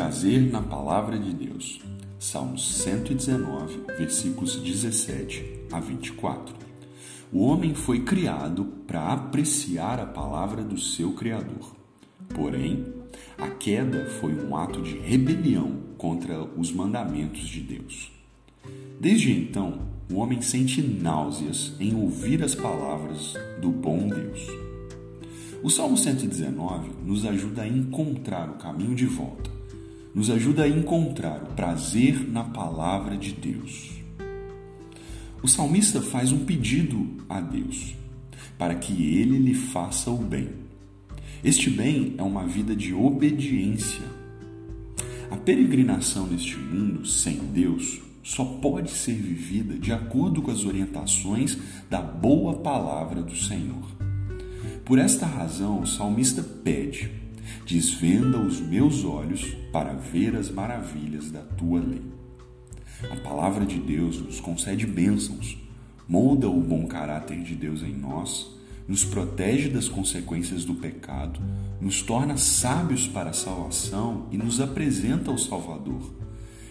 Prazer na palavra de Deus. Salmos 119, versículos 17 a 24. O homem foi criado para apreciar a palavra do seu Criador. Porém, a queda foi um ato de rebelião contra os mandamentos de Deus. Desde então, o homem sente náuseas em ouvir as palavras do bom Deus. O Salmo 119 nos ajuda a encontrar o caminho de volta nos ajuda a encontrar o prazer na palavra de Deus. O salmista faz um pedido a Deus para que ele lhe faça o bem. Este bem é uma vida de obediência. A peregrinação neste mundo sem Deus só pode ser vivida de acordo com as orientações da boa palavra do Senhor. Por esta razão, o salmista pede Desvenda os meus olhos para ver as maravilhas da tua lei. A palavra de Deus nos concede bênçãos, molda o bom caráter de Deus em nós, nos protege das consequências do pecado, nos torna sábios para a salvação e nos apresenta ao Salvador.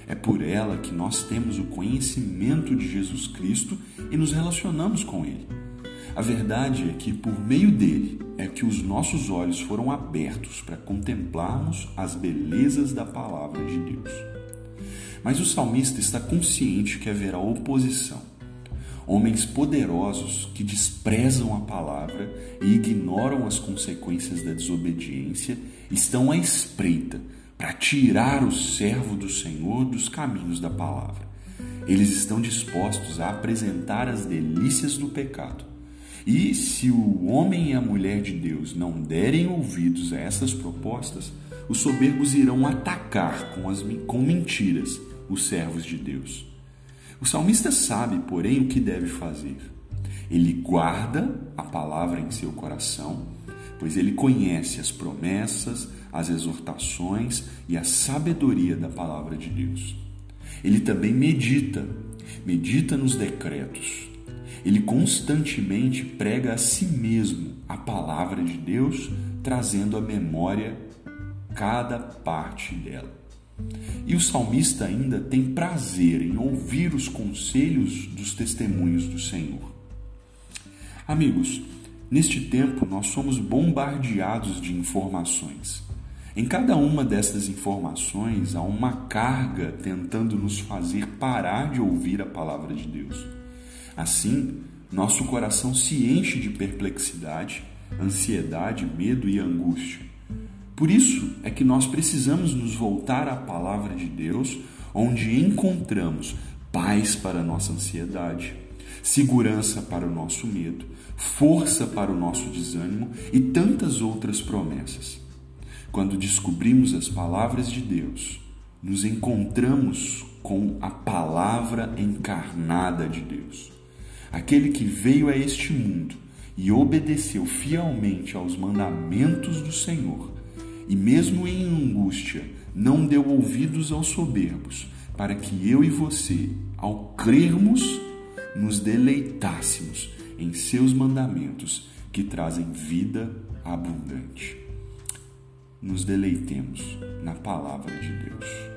É por ela que nós temos o conhecimento de Jesus Cristo e nos relacionamos com Ele. A verdade é que, por meio dele, é que os nossos olhos foram abertos para contemplarmos as belezas da palavra de Deus. Mas o salmista está consciente que haverá oposição. Homens poderosos que desprezam a palavra e ignoram as consequências da desobediência estão à espreita para tirar o servo do Senhor dos caminhos da palavra. Eles estão dispostos a apresentar as delícias do pecado e se o homem e a mulher de Deus não derem ouvidos a essas propostas, os soberbos irão atacar com, as, com mentiras os servos de Deus. O salmista sabe, porém, o que deve fazer. Ele guarda a palavra em seu coração, pois ele conhece as promessas, as exortações e a sabedoria da palavra de Deus. Ele também medita, medita nos decretos, ele constantemente prega a si mesmo a palavra de Deus, trazendo à memória cada parte dela. E o salmista ainda tem prazer em ouvir os conselhos dos testemunhos do Senhor. Amigos, neste tempo nós somos bombardeados de informações. Em cada uma dessas informações há uma carga tentando nos fazer parar de ouvir a palavra de Deus. Assim, nosso coração se enche de perplexidade, ansiedade, medo e angústia. Por isso é que nós precisamos nos voltar à palavra de Deus, onde encontramos paz para a nossa ansiedade, segurança para o nosso medo, força para o nosso desânimo e tantas outras promessas. Quando descobrimos as palavras de Deus, nos encontramos com a palavra encarnada de Deus aquele que veio a este mundo e obedeceu fielmente aos mandamentos do Senhor, e mesmo em angústia, não deu ouvidos aos soberbos, para que eu e você, ao crermos, nos deleitássemos em seus mandamentos que trazem vida abundante. Nos deleitemos na palavra de Deus.